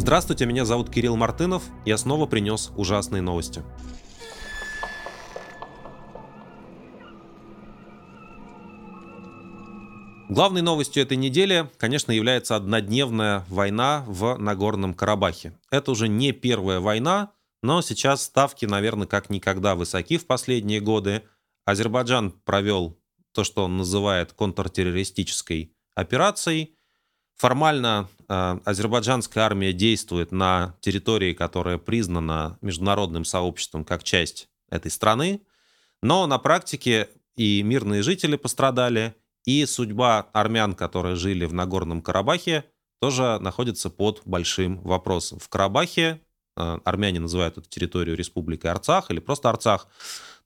Здравствуйте, меня зовут Кирилл Мартынов. Я снова принес ужасные новости. Главной новостью этой недели, конечно, является однодневная война в Нагорном Карабахе. Это уже не первая война, но сейчас ставки, наверное, как никогда высоки в последние годы. Азербайджан провел то, что он называет контртеррористической операцией. Формально э, азербайджанская армия действует на территории, которая признана международным сообществом как часть этой страны, но на практике и мирные жители пострадали, и судьба армян, которые жили в Нагорном Карабахе, тоже находится под большим вопросом. В Карабахе, армяне называют эту территорию республикой Арцах или просто Арцах,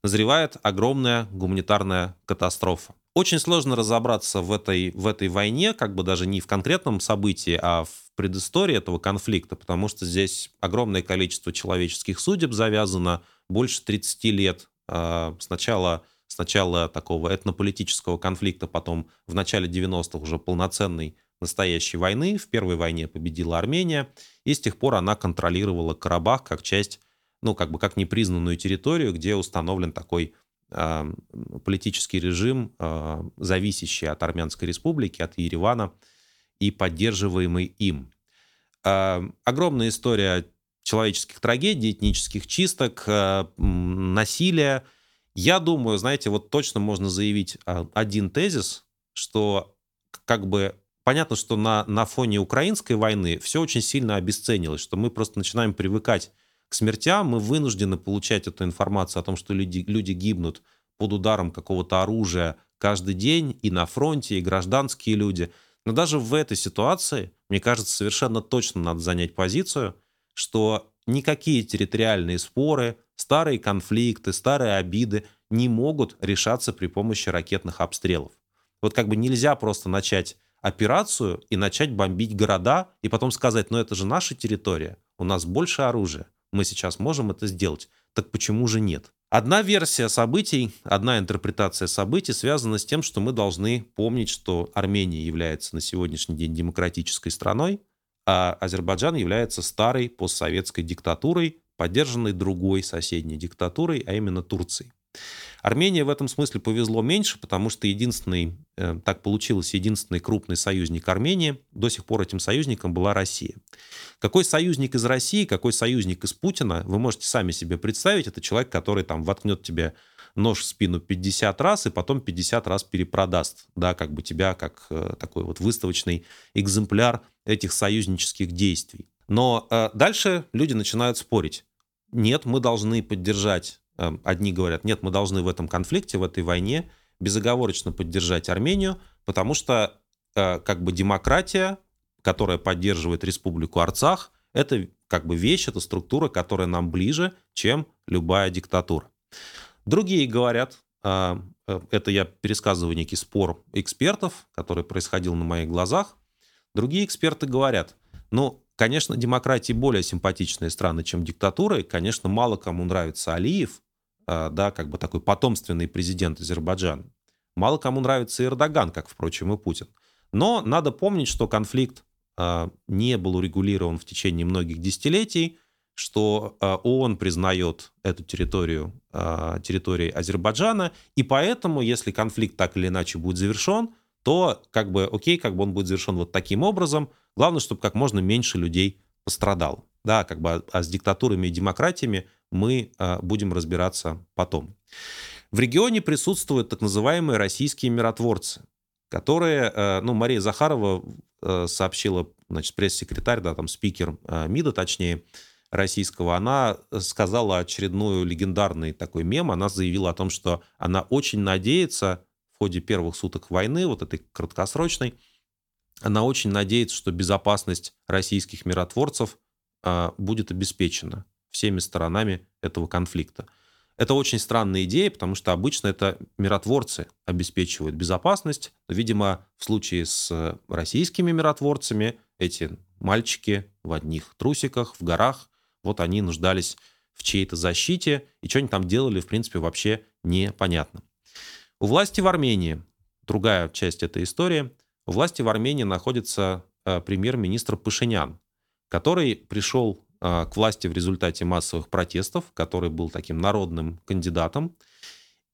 назревает огромная гуманитарная катастрофа. Очень сложно разобраться в этой, в этой войне, как бы даже не в конкретном событии, а в предыстории этого конфликта, потому что здесь огромное количество человеческих судеб завязано, больше 30 лет. Э, сначала сначала такого этнополитического конфликта, потом в начале 90-х уже полноценной настоящей войны. В первой войне победила Армения, и с тех пор она контролировала Карабах как часть, ну, как бы как непризнанную территорию, где установлен такой э, политический режим, э, зависящий от Армянской республики, от Еревана и поддерживаемый им. Э, огромная история человеческих трагедий, этнических чисток, э, насилия, я думаю, знаете, вот точно можно заявить один тезис, что как бы понятно, что на, на фоне украинской войны все очень сильно обесценилось, что мы просто начинаем привыкать к смертям, мы вынуждены получать эту информацию о том, что люди, люди гибнут под ударом какого-то оружия каждый день и на фронте, и гражданские люди. Но даже в этой ситуации, мне кажется, совершенно точно надо занять позицию, что никакие территориальные споры, старые конфликты, старые обиды не могут решаться при помощи ракетных обстрелов. Вот как бы нельзя просто начать операцию и начать бомбить города, и потом сказать, ну это же наша территория, у нас больше оружия, мы сейчас можем это сделать, так почему же нет? Одна версия событий, одна интерпретация событий связана с тем, что мы должны помнить, что Армения является на сегодняшний день демократической страной, а Азербайджан является старой постсоветской диктатурой, поддержанной другой соседней диктатурой, а именно Турцией. Армения в этом смысле повезло меньше, потому что единственный, э, так получилось, единственный крупный союзник Армении, до сих пор этим союзником была Россия. Какой союзник из России, какой союзник из Путина, вы можете сами себе представить, это человек, который там воткнет тебе нож в спину 50 раз и потом 50 раз перепродаст, да, как бы тебя как э, такой вот выставочный экземпляр этих союзнических действий. Но э, дальше люди начинают спорить. Нет, мы должны поддержать, одни говорят, нет, мы должны в этом конфликте, в этой войне безоговорочно поддержать Армению, потому что э, как бы демократия, которая поддерживает республику Арцах, это как бы вещь, это структура, которая нам ближе, чем любая диктатура. Другие говорят, э, э это я пересказываю некий спор экспертов, который происходил на моих глазах, другие эксперты говорят, ну, Конечно, демократии более симпатичные страны, чем диктатуры. Конечно, мало кому нравится Алиев, да, как бы такой потомственный президент Азербайджана. Мало кому нравится Эрдоган, как, впрочем, и Путин. Но надо помнить, что конфликт а, не был урегулирован в течение многих десятилетий, что а, ООН признает эту территорию территорией Азербайджана, и поэтому, если конфликт так или иначе будет завершен, то как бы окей, как бы он будет завершен вот таким образом. Главное, чтобы как можно меньше людей пострадало. Да, как бы, а с диктатурами и демократиями мы а, будем разбираться потом. В регионе присутствуют так называемые российские миротворцы, которые, а, ну, Мария Захарова а, сообщила, значит, пресс-секретарь, да, там спикер а, МИДа, точнее, российского, она сказала очередную легендарный такой мем, она заявила о том, что она очень надеется, в ходе первых суток войны, вот этой краткосрочной, она очень надеется, что безопасность российских миротворцев а, будет обеспечена всеми сторонами этого конфликта. Это очень странная идея, потому что обычно это миротворцы обеспечивают безопасность. Но, видимо, в случае с российскими миротворцами эти мальчики в одних трусиках, в горах, вот они нуждались в чьей-то защите, и что они там делали, в принципе, вообще непонятно. У власти в Армении, другая часть этой истории, у власти в Армении находится э, премьер-министр Пашинян, который пришел к власти в результате массовых протестов, который был таким народным кандидатом.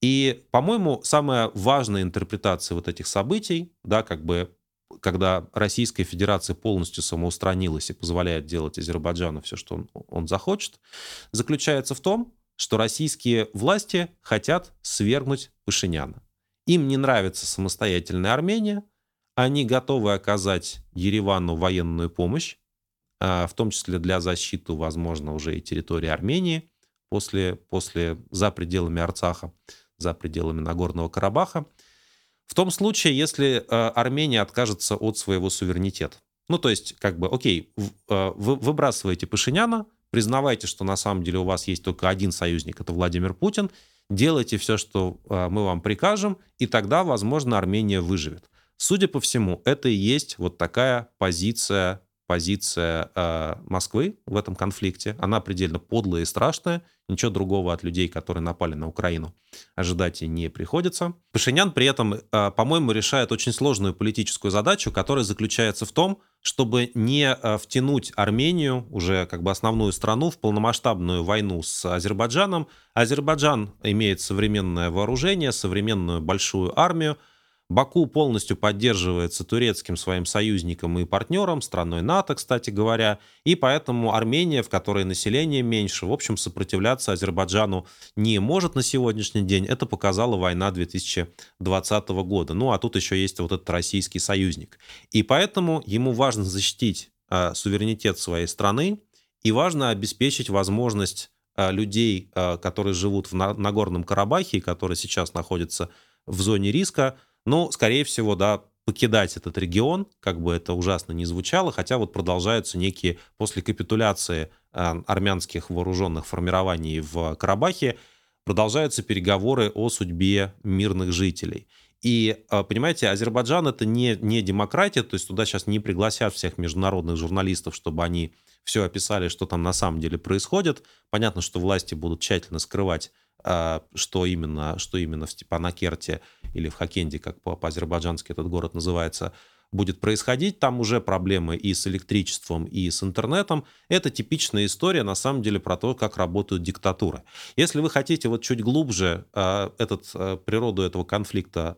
И, по-моему, самая важная интерпретация вот этих событий, да, как бы когда Российская Федерация полностью самоустранилась и позволяет делать Азербайджану все, что он, он захочет, заключается в том, что российские власти хотят свергнуть Пашиняна. Им не нравится самостоятельная Армения, они готовы оказать Еревану военную помощь, а, в том числе для защиты, возможно, уже и территории Армении после, после, за пределами Арцаха, за пределами Нагорного Карабаха. В том случае, если э, Армения откажется от своего суверенитета. Ну, то есть, как бы, окей, э, вы выбрасываете Пашиняна, признавайте, что на самом деле у вас есть только один союзник, это Владимир Путин, делайте все, что мы вам прикажем, и тогда, возможно, Армения выживет. Судя по всему, это и есть вот такая позиция позиция э, Москвы в этом конфликте. Она предельно подлая и страшная. Ничего другого от людей, которые напали на Украину, ожидать и не приходится. Пашинян при этом, э, по-моему, решает очень сложную политическую задачу, которая заключается в том, чтобы не э, втянуть Армению, уже как бы основную страну, в полномасштабную войну с Азербайджаном. Азербайджан имеет современное вооружение, современную большую армию, Баку полностью поддерживается турецким своим союзником и партнером, страной НАТО, кстати говоря, и поэтому Армения, в которой население меньше, в общем, сопротивляться Азербайджану не может на сегодняшний день. Это показала война 2020 года. Ну, а тут еще есть вот этот российский союзник. И поэтому ему важно защитить э, суверенитет своей страны, и важно обеспечить возможность э, людей, э, которые живут в Нагорном Карабахе, которые сейчас находятся в зоне риска, ну, скорее всего, да, покидать этот регион, как бы это ужасно не звучало, хотя вот продолжаются некие, после капитуляции э, армянских вооруженных формирований в Карабахе, продолжаются переговоры о судьбе мирных жителей. И, э, понимаете, Азербайджан это не, не демократия, то есть туда сейчас не пригласят всех международных журналистов, чтобы они все описали, что там на самом деле происходит. Понятно, что власти будут тщательно скрывать что именно, что именно в Степанакерте или в Хакенде, как по-азербайджански этот город называется, будет происходить. Там уже проблемы и с электричеством, и с интернетом. Это типичная история, на самом деле, про то, как работают диктатуры. Если вы хотите вот чуть глубже э, этот, э, природу этого конфликта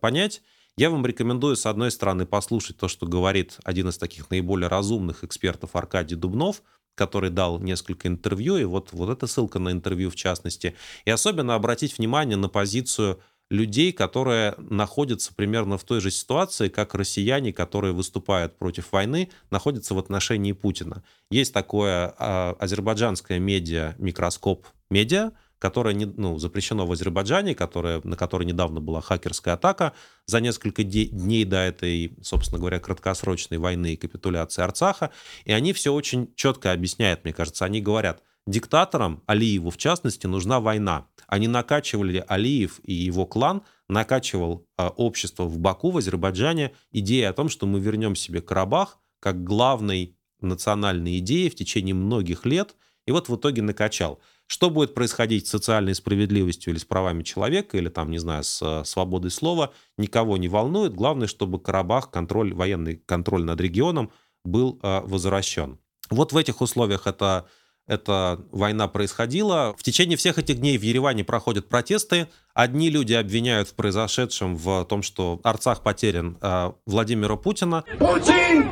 понять, я вам рекомендую, с одной стороны, послушать то, что говорит один из таких наиболее разумных экспертов Аркадий Дубнов – который дал несколько интервью, и вот, вот эта ссылка на интервью в частности. И особенно обратить внимание на позицию людей, которые находятся примерно в той же ситуации, как россияне, которые выступают против войны, находятся в отношении Путина. Есть такое а, азербайджанское медиа «Микроскоп медиа», которое не, ну, запрещено в Азербайджане, которое, на которое недавно была хакерская атака за несколько дней до этой, собственно говоря, краткосрочной войны и капитуляции Арцаха. И они все очень четко объясняют, мне кажется. Они говорят, диктаторам, Алиеву в частности, нужна война. Они накачивали Алиев и его клан, накачивал э, общество в Баку, в Азербайджане, идея о том, что мы вернем себе Карабах как главной национальной идеей в течение многих лет, и вот в итоге накачал. Что будет происходить с социальной справедливостью или с правами человека, или там, не знаю, с э, свободой слова, никого не волнует. Главное, чтобы Карабах, контроль, военный контроль над регионом был э, возвращен. Вот в этих условиях это эта война происходила. В течение всех этих дней в Ереване проходят протесты. Одни люди обвиняют в произошедшем в том, что Арцах потерян э, Владимира Путина. Путин!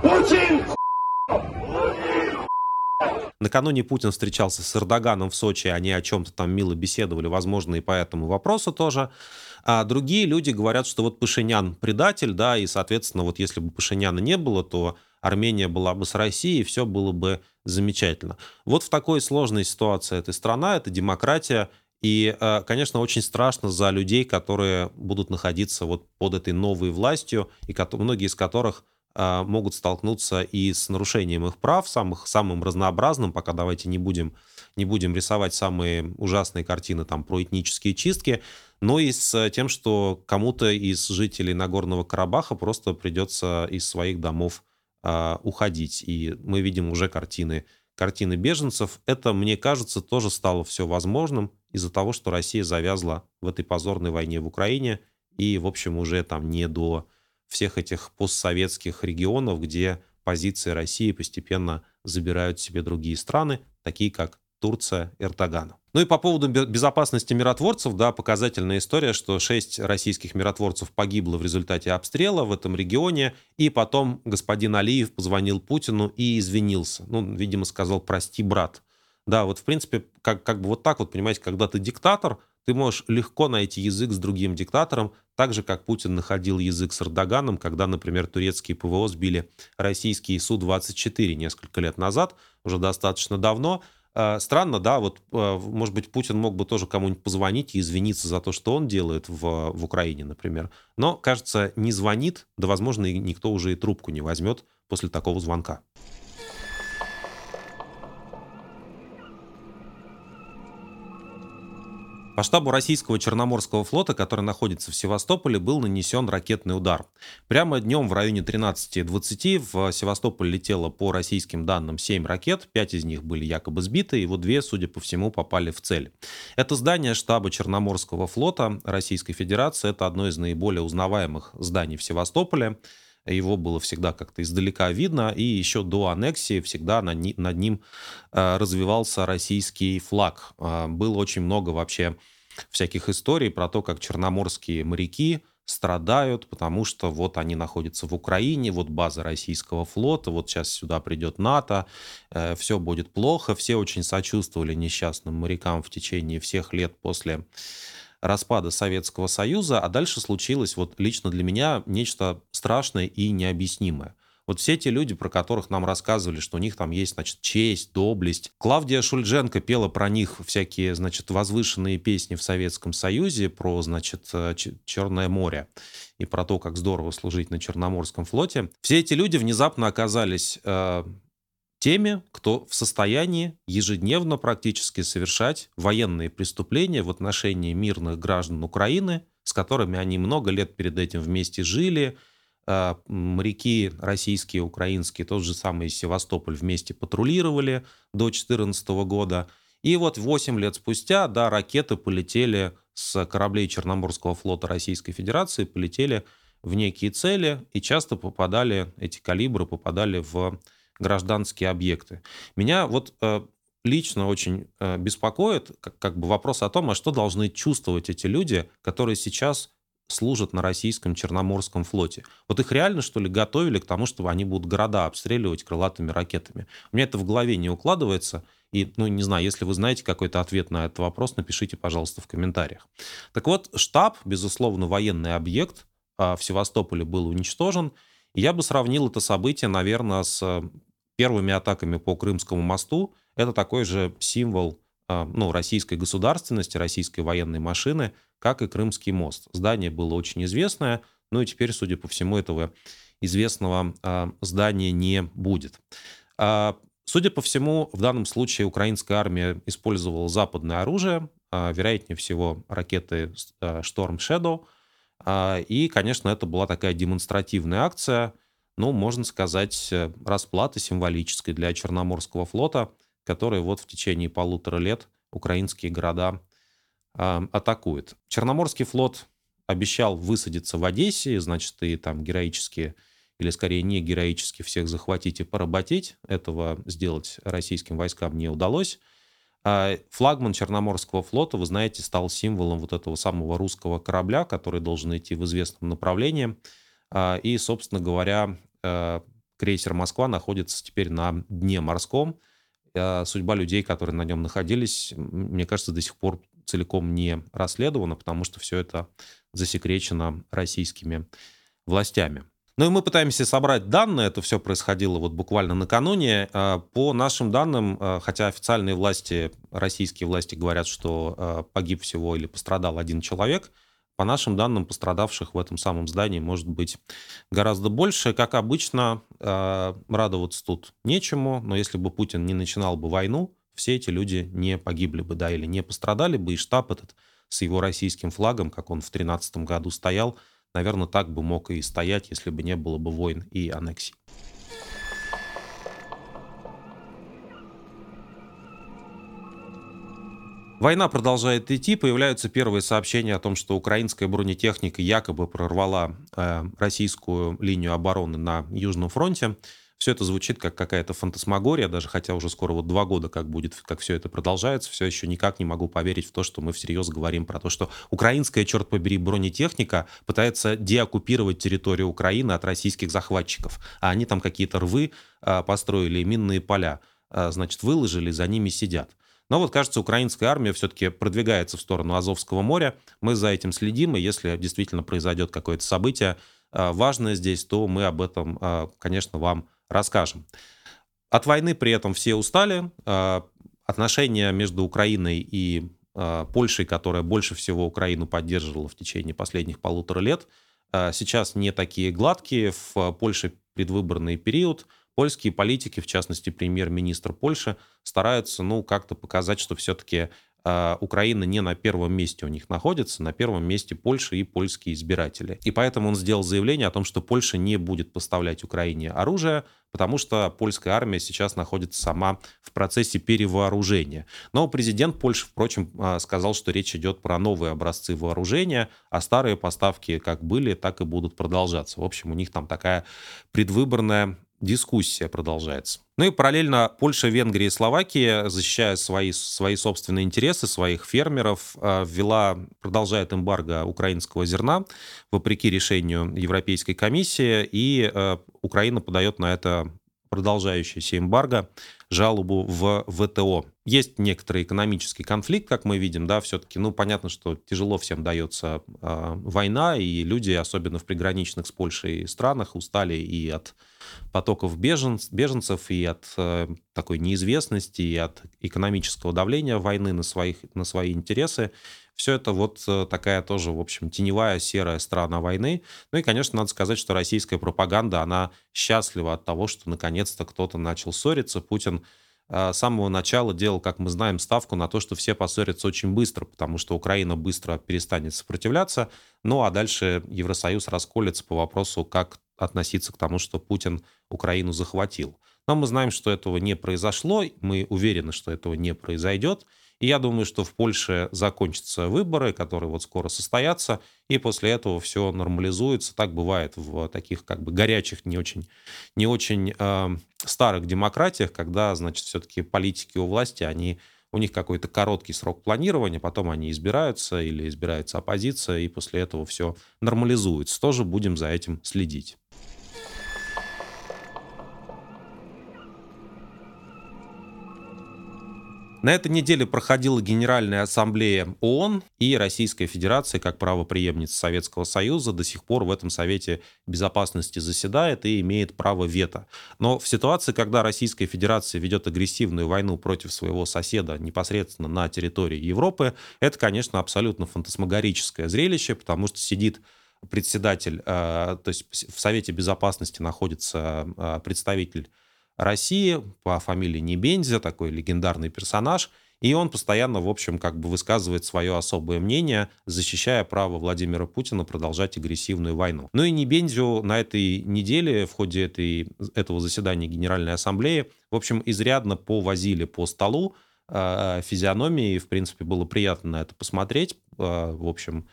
Путин! Накануне Путин встречался с Эрдоганом в Сочи, они о чем-то там мило беседовали, возможно, и по этому вопросу тоже. А другие люди говорят, что вот Пашинян предатель, да, и, соответственно, вот если бы Пашиняна не было, то Армения была бы с Россией, и все было бы замечательно. Вот в такой сложной ситуации эта страна, это демократия, и, э, конечно, очень страшно за людей, которые будут находиться вот под этой новой властью, и многие из которых могут столкнуться и с нарушением их прав, самых, самым разнообразным, пока давайте не будем, не будем рисовать самые ужасные картины там, про этнические чистки, но и с тем, что кому-то из жителей Нагорного Карабаха просто придется из своих домов э, уходить. И мы видим уже картины, картины беженцев. Это, мне кажется, тоже стало все возможным из-за того, что Россия завязла в этой позорной войне в Украине и, в общем, уже там не до всех этих постсоветских регионов, где позиции России постепенно забирают себе другие страны, такие как Турция Эрдогана. Ну и по поводу безопасности миротворцев, да, показательная история, что шесть российских миротворцев погибло в результате обстрела в этом регионе, и потом господин Алиев позвонил Путину и извинился. Ну, видимо, сказал «прости, брат». Да, вот в принципе, как, как бы вот так вот, понимаете, когда ты диктатор, ты можешь легко найти язык с другим диктатором, так же, как Путин находил язык с Эрдоганом, когда, например, турецкие ПВО сбили российские Су-24 несколько лет назад, уже достаточно давно, Э, странно, да, вот, э, может быть, Путин мог бы тоже кому-нибудь позвонить и извиниться за то, что он делает в, в Украине, например. Но, кажется, не звонит, да, возможно, и никто уже и трубку не возьмет после такого звонка. По штабу российского Черноморского флота, который находится в Севастополе, был нанесен ракетный удар. Прямо днем в районе 13.20 в Севастополь летело по российским данным 7 ракет, 5 из них были якобы сбиты, и вот две, судя по всему, попали в цель. Это здание штаба Черноморского флота Российской Федерации, это одно из наиболее узнаваемых зданий в Севастополе его было всегда как-то издалека видно, и еще до аннексии всегда над ним э, развивался российский флаг. Э, было очень много вообще всяких историй про то, как черноморские моряки страдают, потому что вот они находятся в Украине, вот база российского флота, вот сейчас сюда придет НАТО, э, все будет плохо. Все очень сочувствовали несчастным морякам в течение всех лет после распада Советского Союза, а дальше случилось вот лично для меня нечто страшное и необъяснимое. Вот все те люди, про которых нам рассказывали, что у них там есть, значит, честь, доблесть. Клавдия Шульдженко пела про них всякие, значит, возвышенные песни в Советском Союзе, про, значит, э, Черное море и про то, как здорово служить на Черноморском флоте. Все эти люди внезапно оказались э, теми, кто в состоянии ежедневно практически совершать военные преступления в отношении мирных граждан Украины, с которыми они много лет перед этим вместе жили. А, моряки российские, украинские, тот же самый Севастополь вместе патрулировали до 2014 года. И вот 8 лет спустя, да, ракеты полетели с кораблей Черноморского флота Российской Федерации, полетели в некие цели, и часто попадали, эти калибры попадали в гражданские объекты. Меня вот э, лично очень э, беспокоит как, как бы вопрос о том, а что должны чувствовать эти люди, которые сейчас служат на российском Черноморском флоте. Вот их реально, что ли, готовили к тому, чтобы они будут города обстреливать крылатыми ракетами? У меня это в голове не укладывается. И, ну, не знаю, если вы знаете какой-то ответ на этот вопрос, напишите, пожалуйста, в комментариях. Так вот, штаб, безусловно, военный объект а, в Севастополе был уничтожен. Я бы сравнил это событие, наверное, с первыми атаками по Крымскому мосту. Это такой же символ а, ну, российской государственности, российской военной машины, как и Крымский мост. Здание было очень известное, ну и теперь, судя по всему, этого известного а, здания не будет. А, судя по всему, в данном случае украинская армия использовала западное оружие, вероятнее всего ракеты Storm Shadow, и, конечно, это была такая демонстративная акция – ну, можно сказать, э, расплата символической для Черноморского флота, который вот в течение полутора лет украинские города э, атакует. Черноморский флот обещал высадиться в Одессе, значит, и там героически, или скорее не героически всех захватить и поработить. Этого сделать российским войскам не удалось. А флагман Черноморского флота, вы знаете, стал символом вот этого самого русского корабля, который должен идти в известном направлении. А, и, собственно говоря, крейсер «Москва» находится теперь на дне морском. Э, судьба людей, которые на нем находились, мне кажется, до сих пор целиком не расследована, потому что все это засекречено российскими властями. Ну и мы пытаемся собрать данные, это все происходило вот буквально накануне. Э, по нашим данным, хотя официальные власти, российские власти говорят, что погиб всего или пострадал один человек – по нашим данным, пострадавших в этом самом здании может быть гораздо больше. Как обычно, э, радоваться тут нечему, но если бы Путин не начинал бы войну, все эти люди не погибли бы, да, или не пострадали бы, и штаб этот с его российским флагом, как он в 2013 году стоял, наверное, так бы мог и стоять, если бы не было бы войн и аннексий. Война продолжает идти, появляются первые сообщения о том, что украинская бронетехника якобы прорвала э, российскую линию обороны на Южном фронте. Все это звучит как какая-то фантасмагория, даже хотя уже скоро вот два года как будет, как все это продолжается, все еще никак не могу поверить в то, что мы всерьез говорим про то, что украинская, черт побери, бронетехника пытается деоккупировать территорию Украины от российских захватчиков, а они там какие-то рвы э, построили, минные поля, э, значит, выложили, за ними сидят. Но вот, кажется, украинская армия все-таки продвигается в сторону Азовского моря. Мы за этим следим, и если действительно произойдет какое-то событие а, важное здесь, то мы об этом, а, конечно, вам расскажем. От войны при этом все устали. А, отношения между Украиной и Польшей, которая больше всего Украину поддерживала в течение последних полутора лет, сейчас не такие гладкие. В Польше предвыборный период польские политики, в частности премьер-министр Польши, стараются, ну, как-то показать, что все-таки э, Украина не на первом месте у них находится, на первом месте Польша и польские избиратели. И поэтому он сделал заявление о том, что Польша не будет поставлять Украине оружие, потому что польская армия сейчас находится сама в процессе перевооружения. Но президент Польши, впрочем, а, сказал, что речь идет про новые образцы вооружения, а старые поставки как были, так и будут продолжаться. В общем, у них там такая предвыборная дискуссия продолжается. Ну и параллельно Польша, Венгрия и Словакия, защищая свои, свои собственные интересы, своих фермеров, а, ввела, продолжает эмбарго украинского зерна, вопреки решению Европейской комиссии, и а, Украина подает на это продолжающееся эмбарго жалобу в ВТО. Есть некоторый экономический конфликт, как мы видим, да, все-таки, ну, понятно, что тяжело всем дается э, война, и люди, особенно в приграничных с Польшей странах, устали и от потоков беженц, беженцев, и от э, такой неизвестности, и от экономического давления войны на, своих, на свои интересы. Все это вот э, такая тоже, в общем, теневая серая страна войны. Ну и, конечно, надо сказать, что российская пропаганда, она счастлива от того, что наконец-то кто-то начал ссориться. Путин с самого начала делал, как мы знаем, ставку на то, что все поссорятся очень быстро, потому что Украина быстро перестанет сопротивляться, ну а дальше Евросоюз расколется по вопросу, как относиться к тому, что Путин Украину захватил. Но мы знаем, что этого не произошло, мы уверены, что этого не произойдет. И я думаю, что в Польше закончатся выборы, которые вот скоро состоятся, и после этого все нормализуется. Так бывает в таких как бы горячих, не очень, не очень э, старых демократиях, когда, значит, все-таки политики у власти, они у них какой-то короткий срок планирования, потом они избираются или избирается оппозиция, и после этого все нормализуется. Тоже будем за этим следить. На этой неделе проходила Генеральная Ассамблея ООН, и Российская Федерация, как правоприемница Советского Союза, до сих пор в этом Совете Безопасности заседает и имеет право вето. Но в ситуации, когда Российская Федерация ведет агрессивную войну против своего соседа непосредственно на территории Европы, это, конечно, абсолютно фантасмагорическое зрелище, потому что сидит председатель, э, то есть в Совете Безопасности находится э, представитель России по фамилии Небензя, такой легендарный персонаж, и он постоянно, в общем, как бы высказывает свое особое мнение, защищая право Владимира Путина продолжать агрессивную войну. Ну и Небензю на этой неделе в ходе этой, этого заседания Генеральной Ассамблеи, в общем, изрядно повозили по столу э, физиономии, и, в принципе, было приятно на это посмотреть. Э, в общем,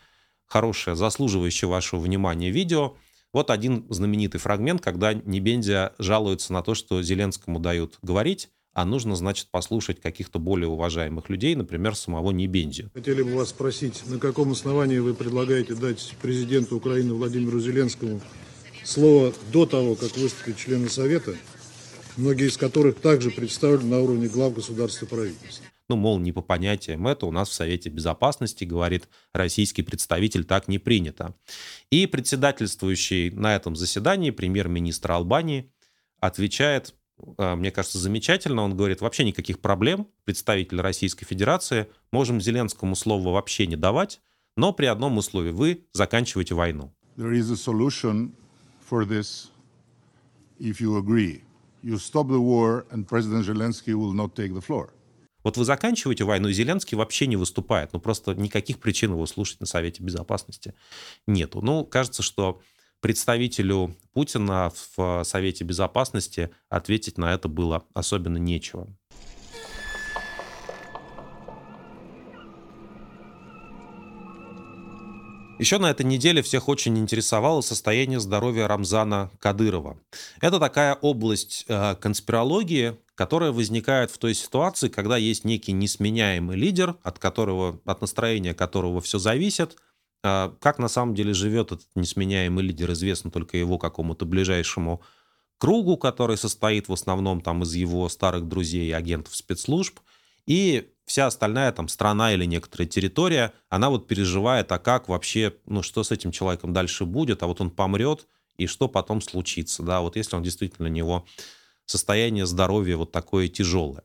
хорошее, заслуживающее вашего внимания видео – вот один знаменитый фрагмент, когда Небензя жалуется на то, что Зеленскому дают говорить, а нужно, значит, послушать каких-то более уважаемых людей, например, самого Небензию. Хотели бы вас спросить, на каком основании вы предлагаете дать президенту Украины Владимиру Зеленскому слово до того, как выступят члены Совета, многие из которых также представлены на уровне глав государства правительства? Ну, мол, не по понятиям это у нас в Совете Безопасности, говорит российский представитель, так не принято. И председательствующий на этом заседании премьер-министр Албании отвечает, э, мне кажется, замечательно. Он говорит, вообще никаких проблем, представитель Российской Федерации, можем Зеленскому слово вообще не давать, но при одном условии, вы заканчиваете войну. There is a solution for this if you agree. You stop the war and President Zelensky will not take the floor. Вот вы заканчиваете войну, и Зеленский вообще не выступает. Ну, просто никаких причин его слушать на Совете Безопасности нету. Ну, кажется, что представителю Путина в Совете Безопасности ответить на это было особенно нечего. Еще на этой неделе всех очень интересовало состояние здоровья Рамзана Кадырова. Это такая область э, конспирологии, которая возникает в той ситуации, когда есть некий несменяемый лидер, от которого, от настроения которого все зависит. Э, как на самом деле живет этот несменяемый лидер, известно только его какому-то ближайшему кругу, который состоит в основном там из его старых друзей и агентов спецслужб. И вся остальная там страна или некоторая территория, она вот переживает, а как вообще, ну что с этим человеком дальше будет, а вот он помрет, и что потом случится, да, вот если он действительно у него состояние здоровья вот такое тяжелое.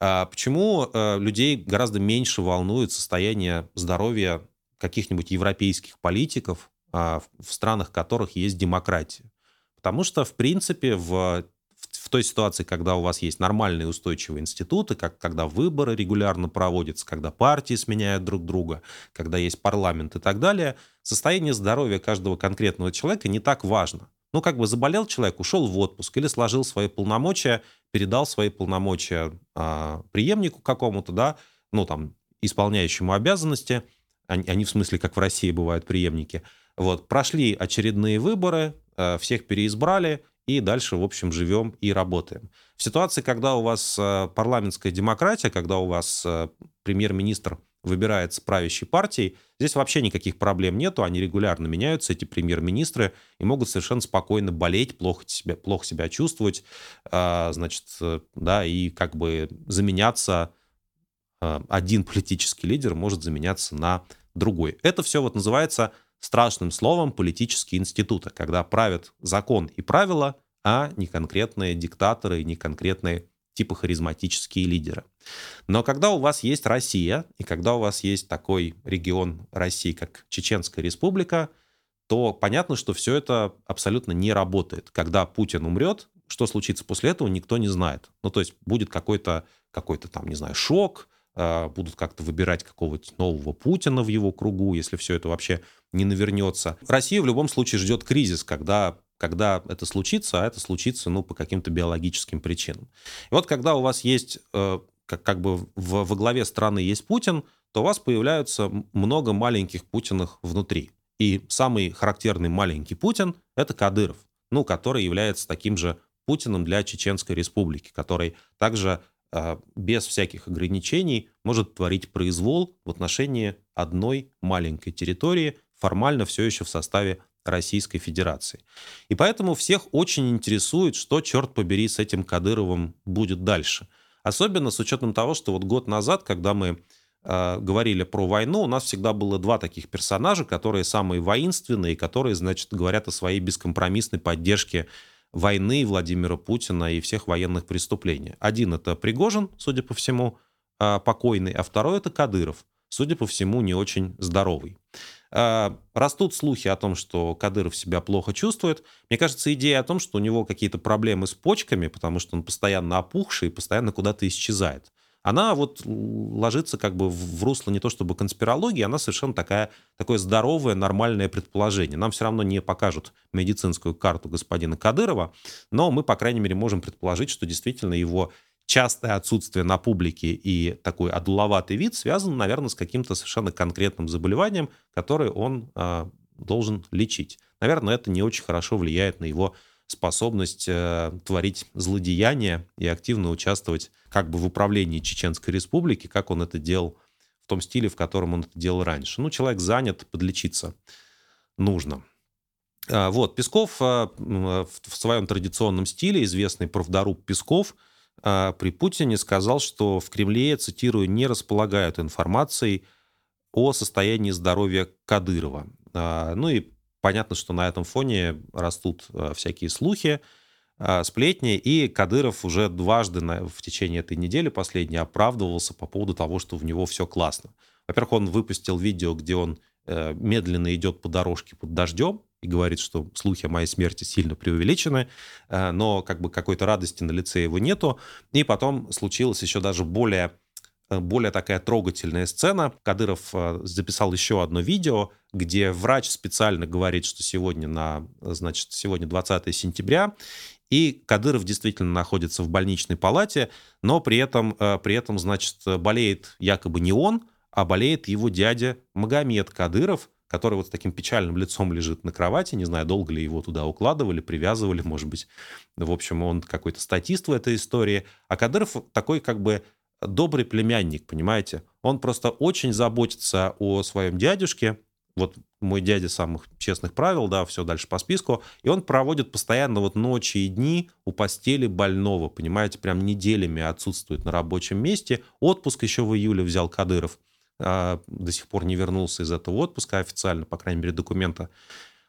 А почему э, людей гораздо меньше волнует состояние здоровья каких-нибудь европейских политиков а, в странах которых есть демократия? Потому что, в принципе, в в той ситуации, когда у вас есть нормальные устойчивые институты, как когда выборы регулярно проводятся, когда партии сменяют друг друга, когда есть парламент и так далее, состояние здоровья каждого конкретного человека не так важно. Ну, как бы заболел человек, ушел в отпуск или сложил свои полномочия, передал свои полномочия а, преемнику какому-то, да, ну, там, исполняющему обязанности, они, они в смысле, как в России бывают преемники. Вот, прошли очередные выборы, а, всех переизбрали, и дальше, в общем, живем и работаем. В ситуации, когда у вас э, парламентская демократия, когда у вас э, премьер-министр выбирается правящей партией, здесь вообще никаких проблем нету, они регулярно меняются, эти премьер-министры, и могут совершенно спокойно болеть, плохо себя, плохо себя чувствовать, э, значит, да, и как бы заменяться, один политический лидер может заменяться на другой. Это все вот называется страшным словом политические институты, когда правят закон и правила, а не конкретные диктаторы, не конкретные типа харизматические лидеры. Но когда у вас есть Россия, и когда у вас есть такой регион России, как Чеченская республика, то понятно, что все это абсолютно не работает. Когда Путин умрет, что случится после этого, никто не знает. Ну, то есть будет какой-то какой-то там, не знаю, шок, а, будут как-то выбирать какого-то нового Путина в его кругу, если все это вообще не навернется. Россия в любом случае ждет кризис, когда когда это случится, а это случится ну, по каким-то биологическим причинам. И вот когда у вас есть, э, как, как бы в, во главе страны есть Путин, то у вас появляются много маленьких Путиных внутри. И самый характерный маленький Путин – это Кадыров, ну, который является таким же Путиным для Чеченской республики, который также а, без всяких ограничений может творить произвол в отношении одной маленькой территории, формально все еще в составе Российской Федерации. И поэтому всех очень интересует, что, черт побери, с этим Кадыровым будет дальше. Особенно с учетом того, что вот год назад, когда мы э, говорили про войну, у нас всегда было два таких персонажа, которые самые воинственные, которые, значит, говорят о своей бескомпромиссной поддержке войны Владимира Путина и всех военных преступлений. Один это Пригожин, судя по всему, а, покойный, а второй это Кадыров, судя по всему, не очень здоровый. А, растут слухи о том, что Кадыров себя плохо чувствует. Мне кажется, идея о том, что у него какие-то проблемы с почками, потому что он постоянно опухший и постоянно куда-то исчезает она вот ложится как бы в русло не то чтобы конспирологии, она совершенно такая, такое здоровое, нормальное предположение. Нам все равно не покажут медицинскую карту господина Кадырова, но мы, по крайней мере, можем предположить, что действительно его частое отсутствие на публике и такой одуловатый вид связан, наверное, с каким-то совершенно конкретным заболеванием, которое он э, должен лечить. Наверное, это не очень хорошо влияет на его способность э, творить злодеяния и активно участвовать как бы в управлении Чеченской Республики, как он это делал в том стиле, в котором он это делал раньше. Ну, человек занят, подлечиться нужно. А, вот, Песков э, в своем традиционном стиле, известный правдоруб Песков, при Путине сказал, что в Кремле, цитирую, не располагают информацией о состоянии здоровья Кадырова. А, ну и Понятно, что на этом фоне растут э, всякие слухи, сплетни, и Кадыров уже дважды в течение этой недели последней оправдывался по поводу того, что в него все классно. Во-первых, он выпустил видео, где он э, медленно идет по дорожке под дождем и говорит, что слухи о моей смерти сильно преувеличены, но как бы какой-то радости на лице его нету. И потом случилось еще даже более Э, более такая трогательная сцена. Кадыров э, записал еще одно видео, где врач специально говорит, что сегодня, на, значит, сегодня 20 сентября, и Кадыров действительно находится в больничной палате, но при этом, э, при этом значит, болеет якобы не он, а болеет его дядя Магомед Кадыров, который вот с таким печальным лицом лежит на кровати, не знаю, долго ли его туда укладывали, привязывали, может быть. В общем, он какой-то статист в этой истории. А Кадыров такой как бы добрый племянник, понимаете? Он просто очень заботится о своем дядюшке, вот мой дядя самых честных правил, да, все дальше по списку, и он проводит постоянно вот ночи и дни у постели больного, понимаете, прям неделями отсутствует на рабочем месте. Отпуск еще в июле взял Кадыров, а, до сих пор не вернулся из этого отпуска официально, по крайней мере, документа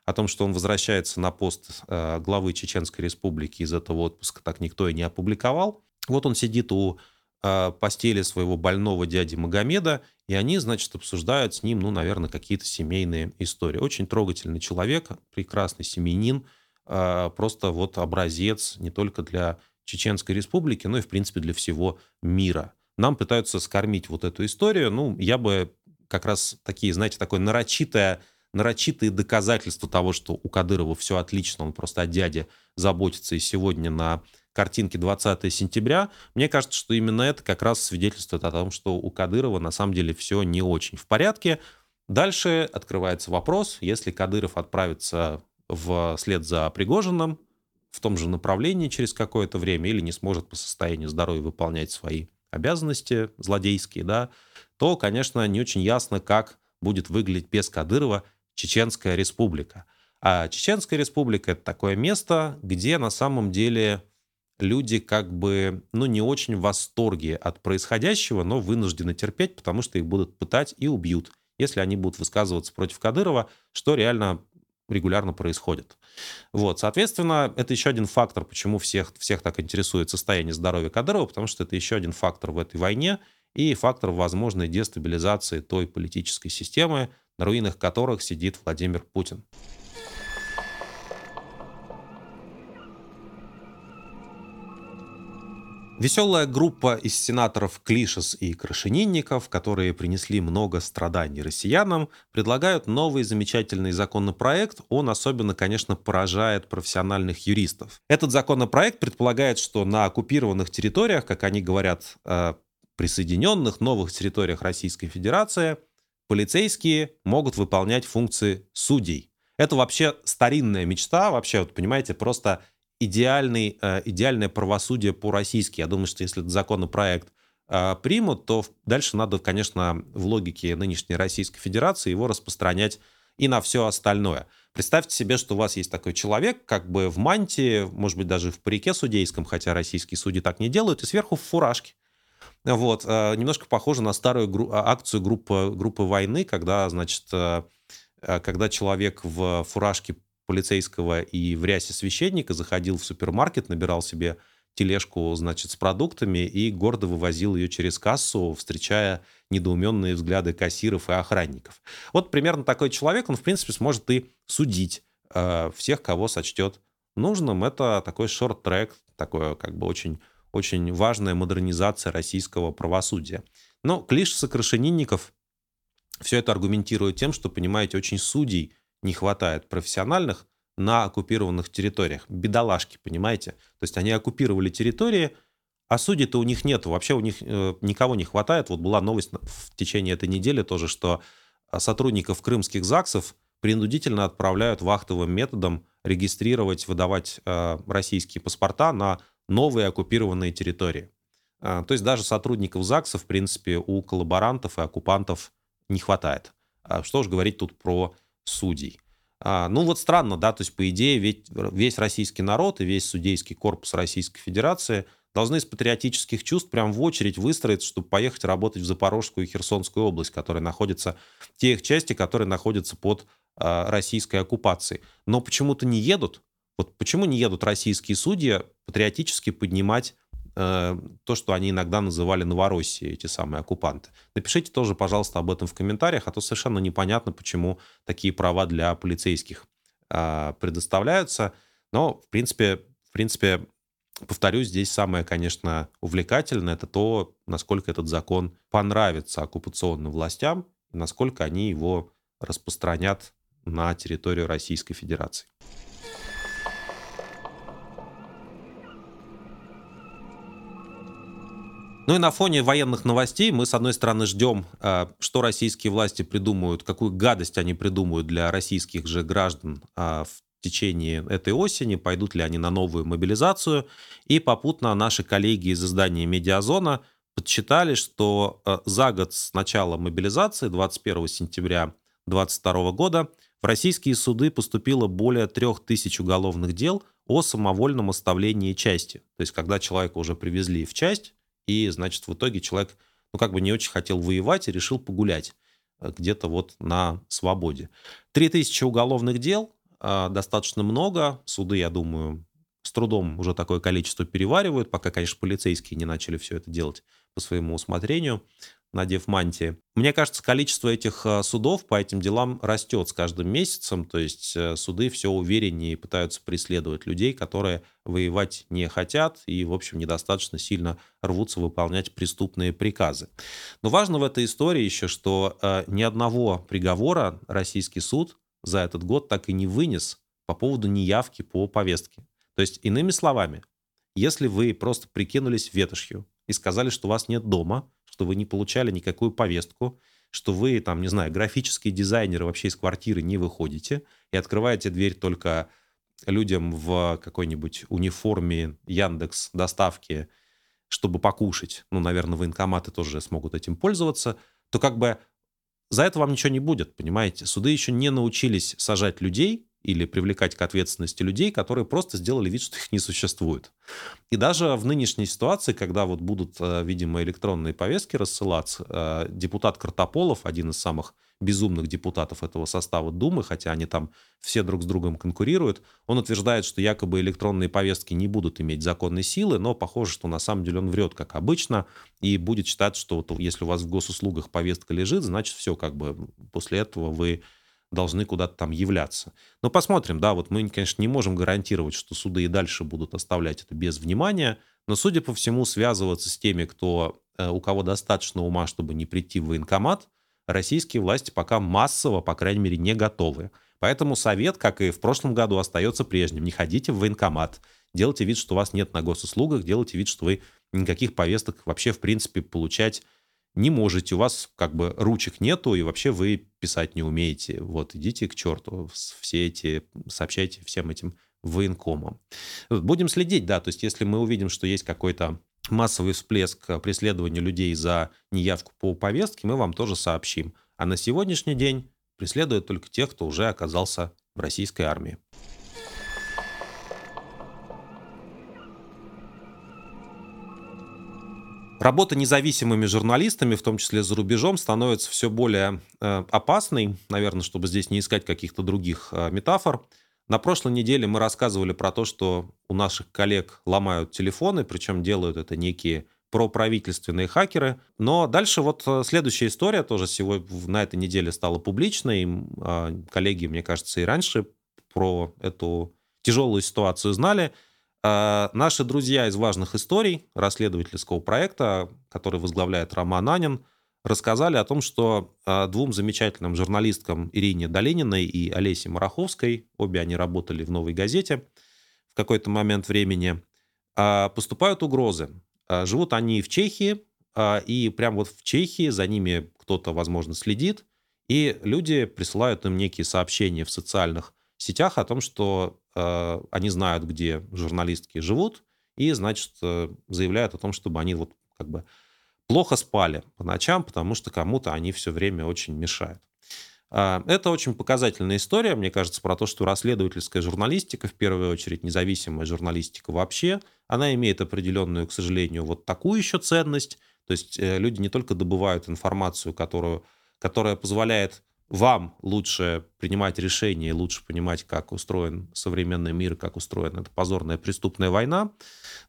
о том, что он возвращается на пост а, главы Чеченской Республики из этого отпуска, так никто и не опубликовал. Вот он сидит у а, постели своего больного дяди Магомеда, и они, значит, обсуждают с ним, ну, наверное, какие-то семейные истории. Очень трогательный человек, прекрасный семьянин, а, просто вот образец не только для Чеченской Республики, но и, в принципе, для всего мира. Нам пытаются скормить вот эту историю. Ну, я бы как раз такие, знаете, такое нарочитое нарочитые доказательства того, что у Кадырова все отлично, он просто о дяде заботится и сегодня на картинке 20 сентября, мне кажется, что именно это как раз свидетельствует о том, что у Кадырова на самом деле все не очень в порядке. Дальше открывается вопрос, если Кадыров отправится вслед за Пригожиным в том же направлении через какое-то время или не сможет по состоянию здоровья выполнять свои обязанности злодейские, да, то, конечно, не очень ясно, как будет выглядеть без Кадырова Чеченская республика. А Чеченская республика — это такое место, где на самом деле люди как бы, ну, не очень в восторге от происходящего, но вынуждены терпеть, потому что их будут пытать и убьют, если они будут высказываться против Кадырова, что реально регулярно происходит. Вот, соответственно, это еще один фактор, почему всех, всех так интересует состояние здоровья Кадырова, потому что это еще один фактор в этой войне и фактор возможной дестабилизации той политической системы, на руинах которых сидит Владимир Путин. Веселая группа из сенаторов Клишес и Крашенинников, которые принесли много страданий россиянам, предлагают новый замечательный законопроект. Он особенно, конечно, поражает профессиональных юристов. Этот законопроект предполагает, что на оккупированных территориях, как они говорят, э, присоединенных новых территориях Российской Федерации, полицейские могут выполнять функции судей. Это вообще старинная мечта, вообще, вот понимаете, просто идеальный, э, идеальное правосудие по-российски. Я думаю, что если этот законопроект э, примут, то дальше надо, конечно, в логике нынешней Российской Федерации его распространять и на все остальное. Представьте себе, что у вас есть такой человек, как бы в мантии, может быть, даже в парике судейском, хотя российские судьи так не делают, и сверху в фуражке. Вот, э, немножко похоже на старую гру- а, акцию группы, группы войны, когда, значит, когда человек в фуражке полицейского и в рясе священника заходил в супермаркет, набирал себе тележку, значит, с продуктами и гордо вывозил ее через кассу, встречая недоуменные взгляды кассиров и охранников. Вот примерно такой человек, он, в принципе, сможет и судить э, всех, кого сочтет нужным. Это такой шорт-трек, такое как бы очень, очень важная модернизация российского правосудия. Но клиш сокрашенинников все это аргументирует тем, что, понимаете, очень судей не хватает профессиональных на оккупированных территориях. Бедолашки, понимаете? То есть они оккупировали территории, а судей-то у них нет. Вообще у них э, никого не хватает. Вот была новость в течение этой недели тоже, что а, сотрудников крымских ЗАГСов принудительно отправляют вахтовым методом регистрировать, выдавать э, российские паспорта на новые оккупированные территории. Э, то есть даже сотрудников ЗАГСов, в принципе, у коллаборантов и оккупантов не хватает. А что уж говорить тут про судей. А, ну вот странно, да, то есть по идее ведь весь российский народ и весь судейский корпус Российской Федерации должны из патриотических чувств прям в очередь выстроиться, чтобы поехать работать в Запорожскую и Херсонскую область, которые находятся, те их части, которые находятся под э, российской оккупацией. Но почему-то не едут. Вот почему не едут российские судьи патриотически поднимать Э, то, что они иногда называли Новороссией, эти самые оккупанты. Напишите тоже, пожалуйста, об этом в комментариях, а то совершенно непонятно, почему такие права для полицейских а, предоставляются. Но, в принципе, в принципе, повторюсь, здесь самое, конечно, увлекательное, это то, насколько этот закон понравится оккупационным властям, насколько они его распространят на территорию Российской Федерации. Ну и на фоне военных новостей мы, с одной стороны, ждем, э, что российские власти придумают, какую гадость они придумают для российских же граждан э, в течение этой осени, пойдут ли они на новую мобилизацию. И попутно наши коллеги из издания «Медиазона» подсчитали, что э, за год с начала мобилизации, 21 сентября 2022 года, в российские суды поступило более 3000 уголовных дел о самовольном оставлении части. То есть, когда человека уже привезли в часть, и, значит, в итоге человек, ну, как бы не очень хотел воевать и решил погулять э, где-то вот на свободе. 3000 уголовных дел, э, достаточно много. Суды, я думаю, с трудом уже такое количество переваривают, пока, конечно, полицейские не начали все это делать по своему усмотрению надев мантии. Мне кажется, количество этих э, судов по этим делам растет с каждым месяцем, то есть э, суды все увереннее пытаются преследовать людей, которые воевать не хотят и, в общем, недостаточно сильно рвутся выполнять преступные приказы. Но важно в этой истории еще, что э, ни одного приговора российский суд за этот год так и не вынес по поводу неявки по повестке. То есть, иными словами, если вы просто прикинулись ветошью и сказали, что вас нет дома, что вы не получали никакую повестку, что вы, там, не знаю, графические дизайнеры вообще из квартиры не выходите и открываете дверь только людям в какой-нибудь униформе Яндекс доставки, чтобы покушать, ну, наверное, военкоматы тоже смогут этим пользоваться, то как бы за это вам ничего не будет, понимаете? Суды еще не научились сажать людей, или привлекать к ответственности людей, которые просто сделали вид, что их не существует. И даже в нынешней ситуации, когда вот будут, э, видимо, электронные повестки рассылаться, э, депутат Картополов, один из самых безумных депутатов этого состава Думы, хотя они там все друг с другом конкурируют, он утверждает, что якобы электронные повестки не будут иметь законной силы, но похоже, что на самом деле он врет, как обычно, и будет считать, что вот если у вас в госуслугах повестка лежит, значит все, как бы после этого вы должны куда-то там являться. Но посмотрим, да, вот мы, конечно, не можем гарантировать, что суды и дальше будут оставлять это без внимания, но, судя по всему, связываться с теми, кто, э, у кого достаточно ума, чтобы не прийти в военкомат, российские власти пока массово, по крайней мере, не готовы. Поэтому совет, как и в прошлом году, остается прежним. Не ходите в военкомат, делайте вид, что вас нет на госуслугах, делайте вид, что вы никаких повесток вообще, в принципе, получать не можете, у вас как бы ручек нету, и вообще вы писать не умеете. Вот, идите к черту, все эти, сообщайте всем этим военкомам. Будем следить, да, то есть если мы увидим, что есть какой-то массовый всплеск преследования людей за неявку по повестке, мы вам тоже сообщим. А на сегодняшний день преследуют только тех, кто уже оказался в российской армии. Работа независимыми журналистами, в том числе за рубежом, становится все более э, опасной, наверное, чтобы здесь не искать каких-то других э, метафор. На прошлой неделе мы рассказывали про то, что у наших коллег ломают телефоны, причем делают это некие проправительственные хакеры. Но дальше вот э, следующая история тоже сегодня на этой неделе стала публичной. Э, коллеги, мне кажется, и раньше про эту тяжелую ситуацию знали. А, наши друзья из важных историй расследовательского проекта, который возглавляет Роман Анин, рассказали о том, что а, двум замечательным журналисткам Ирине Долининой и Олесе Мараховской, обе они работали в «Новой газете» в какой-то момент времени, а, поступают угрозы. Живут они в Чехии, и прямо вот в Чехии за ними кто-то, возможно, следит, и люди присылают им некие сообщения в социальных сетях о том, что э, они знают, где журналистки живут, и, значит, э, заявляют о том, чтобы они вот как бы плохо спали по ночам, потому что кому-то они все время очень мешают. Э, это очень показательная история, мне кажется, про то, что расследовательская журналистика, в первую очередь независимая журналистика вообще, она имеет определенную, к сожалению, вот такую еще ценность. То есть э, люди не только добывают информацию, которую, которая позволяет вам лучше принимать решения, лучше понимать, как устроен современный мир, как устроена эта позорная преступная война.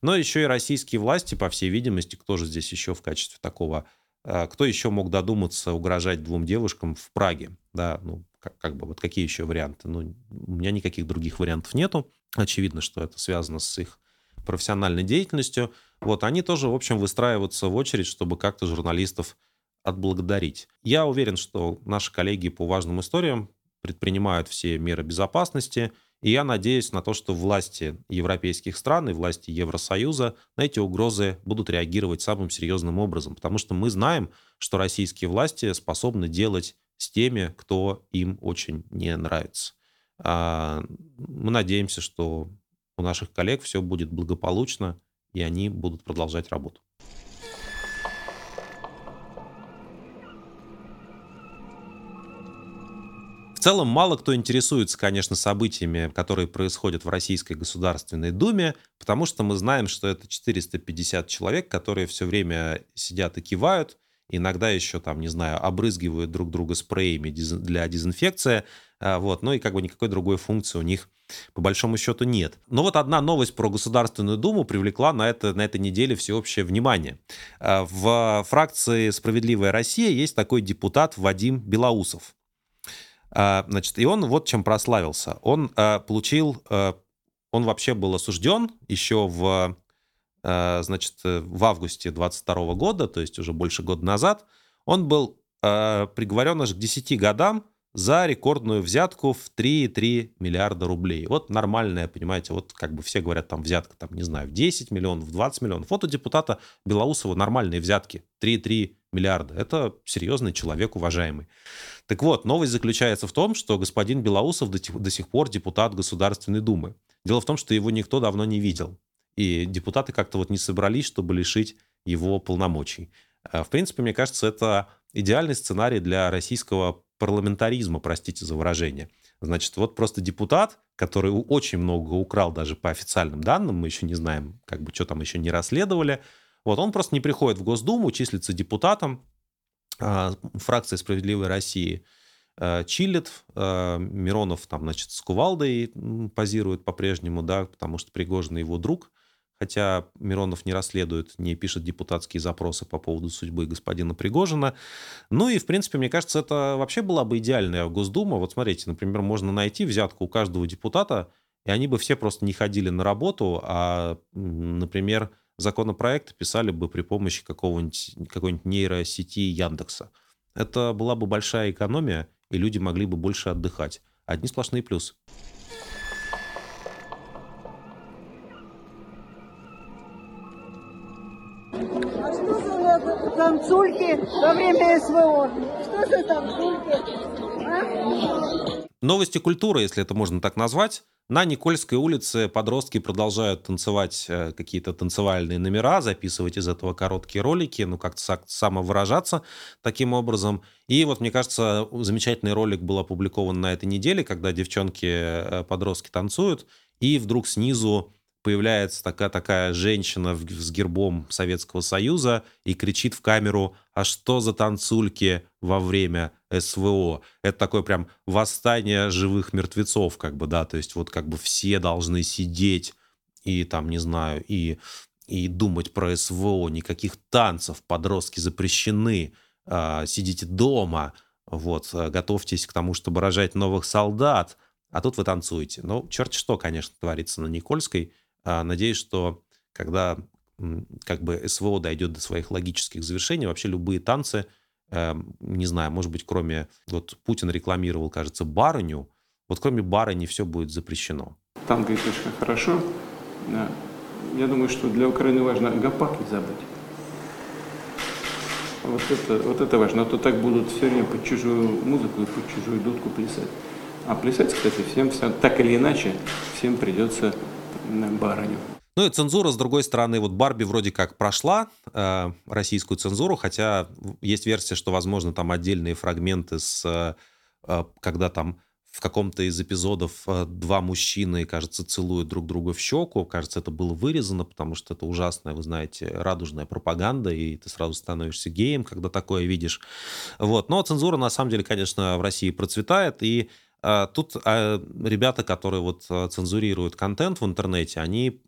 Но еще и российские власти, по всей видимости, кто же здесь еще в качестве такого, э, кто еще мог додуматься угрожать двум девушкам в Праге? Да, ну, как, как бы, вот какие еще варианты? Ну, у меня никаких других вариантов нету. Очевидно, что это связано с их профессиональной деятельностью. Вот, они тоже, в общем, выстраиваются в очередь, чтобы как-то журналистов отблагодарить. Я уверен, что наши коллеги по важным историям предпринимают все меры безопасности, И я надеюсь на то, что власти европейских стран и власти Евросоюза на эти угрозы будут реагировать самым серьезным образом. Потому что мы знаем, что российские власти способны делать с теми, кто им очень не нравится. А, мы надеемся, что у наших коллег все будет благополучно, и они будут продолжать работу. Целом, мало кто интересуется, конечно, событиями, которые происходят в Российской Государственной Думе, потому что мы знаем, что это 450 человек, которые все время сидят и кивают, иногда еще там, не знаю, обрызгивают друг друга спреями для дезинфекции, а, вот, ну и как бы никакой другой функции у них по большому счету нет. Но вот одна новость про Государственную Думу привлекла на, это, на этой неделе всеобщее внимание. А, в фракции «Справедливая Россия» есть такой депутат Вадим Белоусов. А, значит, и он вот чем прославился. Он а, получил, а, он вообще был осужден еще в, значит, в августе 22 года, то есть уже больше года назад. Он был приговорен аж к 10 годам за рекордную взятку в 3,3 миллиарда рублей. Вот нормальная, понимаете, вот как бы все говорят, там взятка, там, не знаю, в 10 миллионов, в 20 миллионов. Вот у депутата Белоусова нормальные взятки, 3,3 миллиарда. Это серьезный человек, уважаемый. Так вот, новость заключается в том, что господин Белоусов до, до сих пор депутат Государственной Думы. Дело в том, что его никто давно не видел. И депутаты как-то вот не собрались, чтобы лишить его полномочий. Э, в принципе, мне кажется, это идеальный сценарий для российского парламентаризма, простите за выражение. Значит, вот просто депутат, который очень много украл даже по официальным данным, мы еще не знаем, как бы, что там еще не расследовали, вот он просто не приходит в Госдуму, числится депутатом а, фракции «Справедливой России», а, чилит, а, Миронов там, значит, с кувалдой позирует по-прежнему, да, потому что Пригожин его друг, хотя Миронов не расследует, не пишет депутатские запросы по поводу судьбы господина Пригожина. Ну и, в принципе, мне кажется, это вообще была бы идеальная Госдума. Вот смотрите, например, можно найти взятку у каждого депутата, и они бы все просто не ходили на работу, а, например, законопроекты писали бы при помощи какого-нибудь, какой-нибудь нейросети Яндекса. Это была бы большая экономия, и люди могли бы больше отдыхать. Одни сплошные плюсы. А что за танцульки во время СВО? Что за танцульки? А? Новости культуры, если это можно так назвать. На Никольской улице подростки продолжают танцевать э, какие-то танцевальные номера, записывать из этого короткие ролики, ну, как-то самовыражаться таким образом. И вот, мне кажется, замечательный ролик был опубликован на этой неделе, когда девчонки-подростки э, танцуют, и вдруг снизу появляется такая, такая женщина с гербом Советского Союза и кричит в камеру «А что за танцульки во время СВО?» Это такое прям восстание живых мертвецов, как бы, да, то есть вот как бы все должны сидеть и там, не знаю, и, и думать про СВО, никаких танцев, подростки запрещены, э, сидите дома, вот, готовьтесь к тому, чтобы рожать новых солдат, а тут вы танцуете. Ну, черт что, конечно, творится на Никольской – надеюсь, что когда как бы СВО дойдет до своих логических завершений, вообще любые танцы, эм, не знаю, может быть, кроме... Вот Путин рекламировал, кажется, барыню. Вот кроме барыни все будет запрещено. Танго это очень хорошо. Я думаю, что для Украины важно гопак не забыть. Вот это, вот это важно. А то так будут все время под чужую музыку и под чужую дудку плясать. А плясать, кстати, всем, всем так или иначе, всем придется барыню. Ну и цензура, с другой стороны, вот Барби вроде как прошла э, российскую цензуру, хотя есть версия, что, возможно, там отдельные фрагменты с, э, когда там в каком-то из эпизодов э, два мужчины, кажется, целуют друг друга в щеку. Кажется, это было вырезано, потому что это ужасная, вы знаете, радужная пропаганда, и ты сразу становишься геем, когда такое видишь. Вот. Но цензура, на самом деле, конечно, в России процветает, и тут а, ребята, которые вот а, цензурируют контент в интернете, они,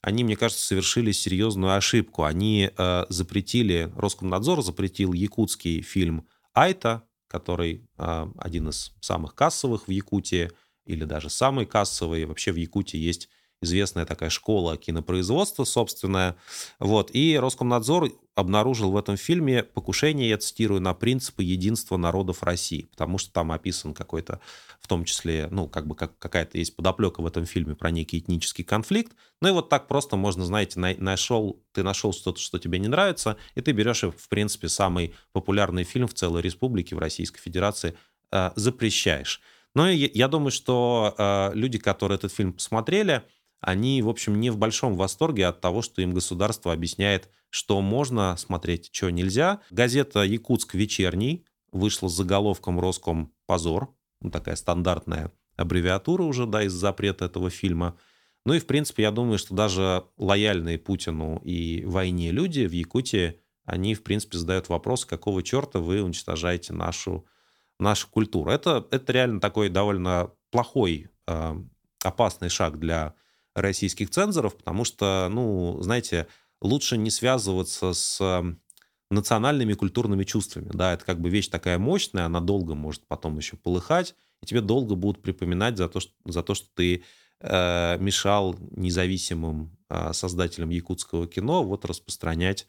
они, мне кажется, совершили серьезную ошибку. Они запретили, Роскомнадзор запретил якутский фильм «Айта», который один из самых кассовых в Якутии, или даже самый кассовый. Вообще в Якутии есть известная такая школа кинопроизводства собственная. Вот. И Роскомнадзор обнаружил в этом фильме покушение, я цитирую, на принципы единства народов России, потому что там описан какой-то, в том числе, ну, как бы как, какая-то есть подоплека в этом фильме про некий этнический конфликт. Ну и вот так просто можно, знаете, на, нашел, ты нашел что-то, что тебе не нравится, и ты берешь, в принципе, самый популярный фильм в целой республике, в Российской Федерации, э, запрещаешь. Но я, я думаю, что э, люди, которые этот фильм посмотрели, они, в общем, не в большом восторге от того, что им государство объясняет, что можно смотреть, что нельзя. Газета «Якутск вечерний» вышла с заголовком «Роском позор». Ну, такая стандартная аббревиатура уже, да, из запрета этого фильма. Ну и, в принципе, я думаю, что даже лояльные Путину и войне люди в Якутии, они, в принципе, задают вопрос, какого черта вы уничтожаете нашу, нашу культуру. Это, это реально такой довольно плохой, э, опасный шаг для российских цензоров, потому что, ну, знаете, лучше не связываться с национальными культурными чувствами. Да, это как бы вещь такая мощная, она долго может потом еще полыхать, и тебе долго будут припоминать за то, что, за то, что ты э, мешал независимым э, создателям якутского кино вот распространять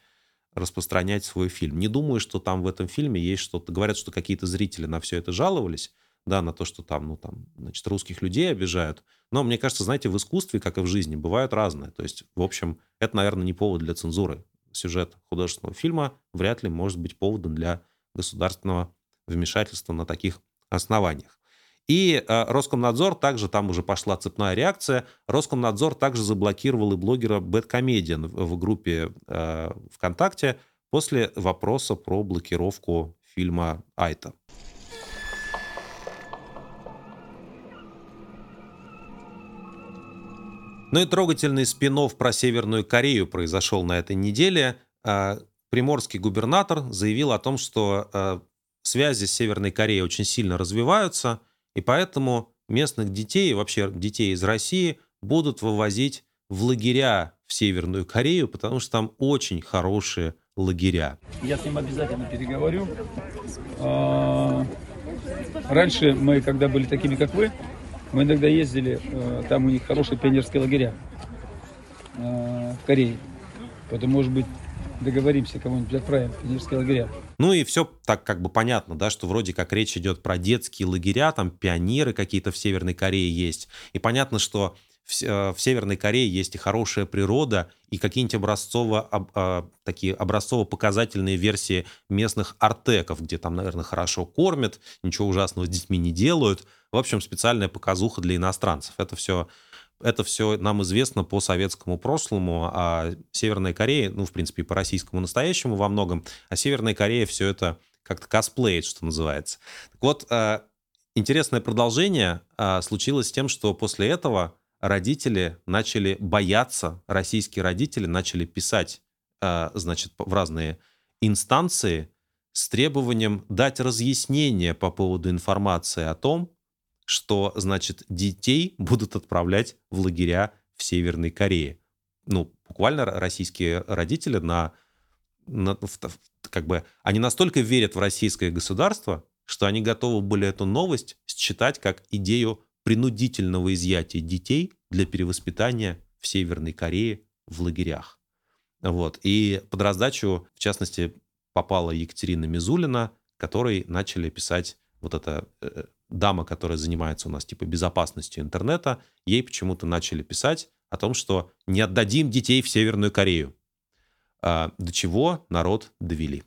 распространять свой фильм. Не думаю, что там в этом фильме есть что-то. Говорят, что какие-то зрители на все это жаловались, да, на то, что там, ну, там, значит, русских людей обижают. Но мне кажется, знаете, в искусстве, как и в жизни, бывают разные. То есть, в общем, это, наверное, не повод для цензуры. Сюжет художественного фильма вряд ли может быть поводом для государственного вмешательства на таких основаниях. И э, Роскомнадзор также, там уже пошла цепная реакция, Роскомнадзор также заблокировал и блогера Бэткомедиан в, в группе э, ВКонтакте после вопроса про блокировку фильма «Айта». Ну и трогательный спин про Северную Корею произошел на этой неделе. А, приморский губернатор заявил о том, что а, связи с Северной Кореей очень сильно развиваются, и поэтому местных детей, вообще детей из России, будут вывозить в лагеря в Северную Корею, потому что там очень хорошие лагеря. Я с ним обязательно переговорю. А, раньше мы, когда были такими, как вы, мы иногда ездили, э, там у них хорошие пионерские лагеря э, в Корее. Поэтому, может быть, договоримся, кого-нибудь отправим в пионерские лагеря. Ну и все так как бы понятно, да, что вроде как речь идет про детские лагеря, там пионеры какие-то в Северной Корее есть. И понятно, что в, э, в Северной Корее есть и хорошая природа, и какие-нибудь образцово, об, а, такие образцово-показательные версии местных артеков, где там, наверное, хорошо кормят, ничего ужасного с детьми не делают. В общем, специальная показуха для иностранцев. Это все, это все нам известно по советскому прошлому, а Северная Корея, ну, в принципе, по российскому настоящему во многом, а Северная Корея все это как-то косплеит, что называется. Так вот, э, интересное продолжение случилось с тем, что после этого родители начали бояться, российские родители начали писать, э, значит, в разные инстанции с требованием дать разъяснение по поводу информации о том, что, значит, детей будут отправлять в лагеря в Северной Корее. Ну, буквально российские родители на, на как бы, они настолько верят в российское государство, что они готовы были эту новость считать как идею принудительного изъятия детей для перевоспитания в Северной Корее в лагерях. Вот. И под раздачу, в частности, попала Екатерина Мизулина, которой начали писать вот эта э, дама, которая занимается у нас типа безопасностью интернета, ей почему-то начали писать о том, что не отдадим детей в Северную Корею. А, до чего народ довели.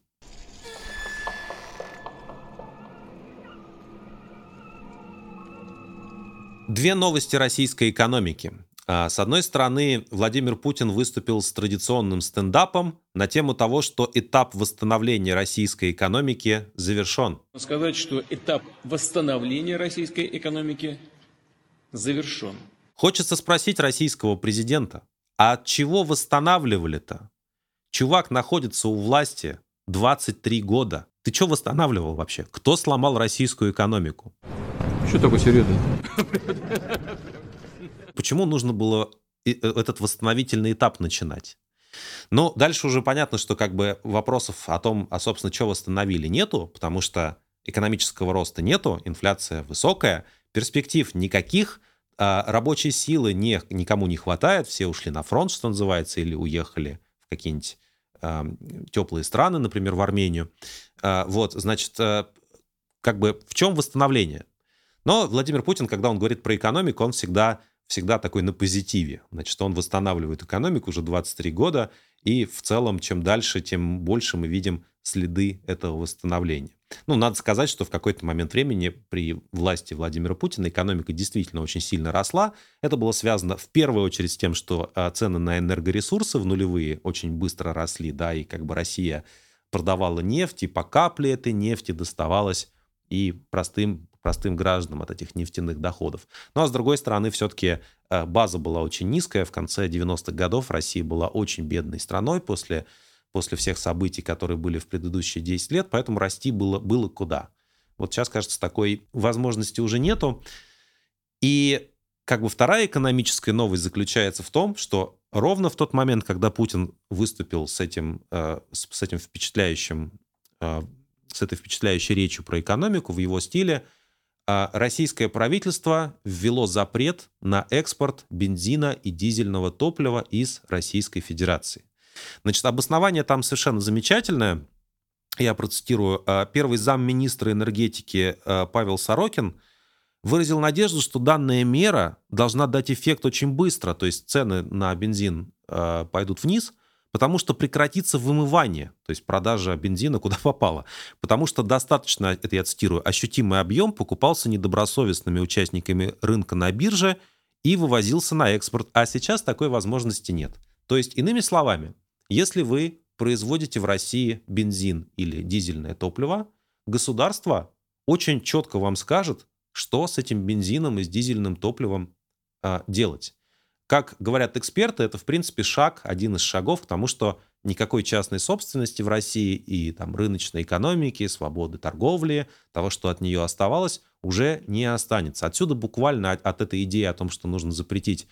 Две новости российской экономики. А, с одной стороны, Владимир Путин выступил с традиционным стендапом на тему того, что этап восстановления российской экономики завершен. Сказать, что этап восстановления российской экономики завершен. Хочется спросить российского президента, а от чего восстанавливали-то? Чувак находится у власти 23 года. Ты что восстанавливал вообще? Кто сломал российскую экономику? Что такое серьезно? Почему нужно было э, этот восстановительный этап начинать? Но дальше уже понятно, что как бы вопросов о том, а собственно, что восстановили, нету, потому что экономического роста нету, инфляция высокая, перспектив никаких, А рабочей силы не, никому не хватает, все ушли на фронт, что называется, или уехали в какие-нибудь э, теплые страны, например, в Армению. Э, вот, значит, э, как бы в чем восстановление? Но Владимир Путин, когда он говорит про экономику, он всегда, всегда такой на позитиве. Значит, он восстанавливает экономику уже 23 года, и в целом, чем дальше, тем больше мы видим следы этого восстановления. Ну, надо сказать, что в какой-то момент времени при власти Владимира Путина экономика действительно очень сильно росла. Это было связано в первую очередь с тем, что а, цены на энергоресурсы в нулевые очень быстро росли, да, и как бы Россия продавала нефть, и по капле этой нефти доставалась и простым, простым гражданам от этих нефтяных доходов. Ну а с другой стороны, все-таки а, база была очень низкая. В конце 90-х годов Россия была очень бедной страной после после всех событий, которые были в предыдущие 10 лет, поэтому расти было, было куда. Вот сейчас, кажется, такой возможности уже нету. И как бы вторая экономическая новость заключается в том, что ровно в тот момент, когда Путин выступил с этим, э, с этим впечатляющим, э, с этой впечатляющей речью про экономику в его стиле, э, российское правительство ввело запрет на экспорт бензина и дизельного топлива из Российской Федерации. Значит, обоснование там совершенно замечательное. Я процитирую. «Э, первый замминистра энергетики э, Павел Сорокин выразил надежду, что данная мера должна дать эффект очень быстро, то есть цены на бензин пойдут вниз, потому что прекратится вымывание, то есть продажа бензина куда попало. Потому что достаточно, это я цитирую, ощутимый объем покупался недобросовестными участниками рынка на бирже и вывозился на экспорт, а сейчас такой возможности нет. То есть, иными словами, если вы производите в России бензин или дизельное топливо, государство очень четко вам скажет, что с этим бензином и с дизельным топливом а, делать. Как говорят эксперты, это в принципе шаг, один из шагов к тому, что никакой частной собственности в России и там рыночной экономики, свободы торговли, того, что от нее оставалось, уже не останется. Отсюда буквально от, от этой идеи о том, что нужно запретить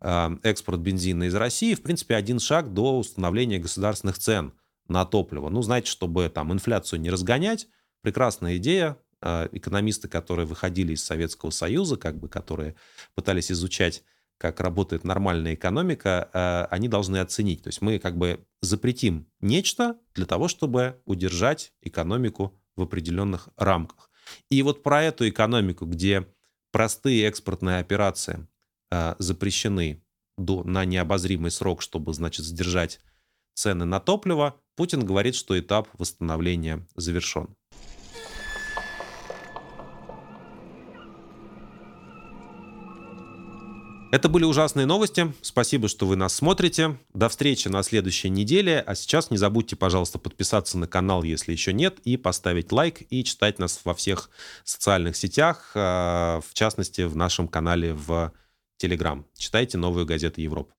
Э, экспорт бензина из России, в принципе, один шаг до установления государственных цен на топливо. Ну, знаете, чтобы там инфляцию не разгонять, прекрасная идея. Э, экономисты, которые выходили из Советского Союза, как бы, которые пытались изучать, как работает нормальная экономика, э, они должны оценить. То есть мы как бы запретим нечто для того, чтобы удержать экономику в определенных рамках. И вот про эту экономику, где простые экспортные операции а, запрещены на необозримый срок, чтобы, значит, сдержать цены на топливо, Путин говорит, что этап восстановления завершен. Это были ужасные новости. Спасибо, что вы нас смотрите. До встречи на следующей неделе. А сейчас не забудьте, пожалуйста, подписаться на канал, если еще нет, и поставить лайк, и читать нас во всех социальных сетях, а, в частности, в нашем канале в Телеграм. Читайте новую газету Европы.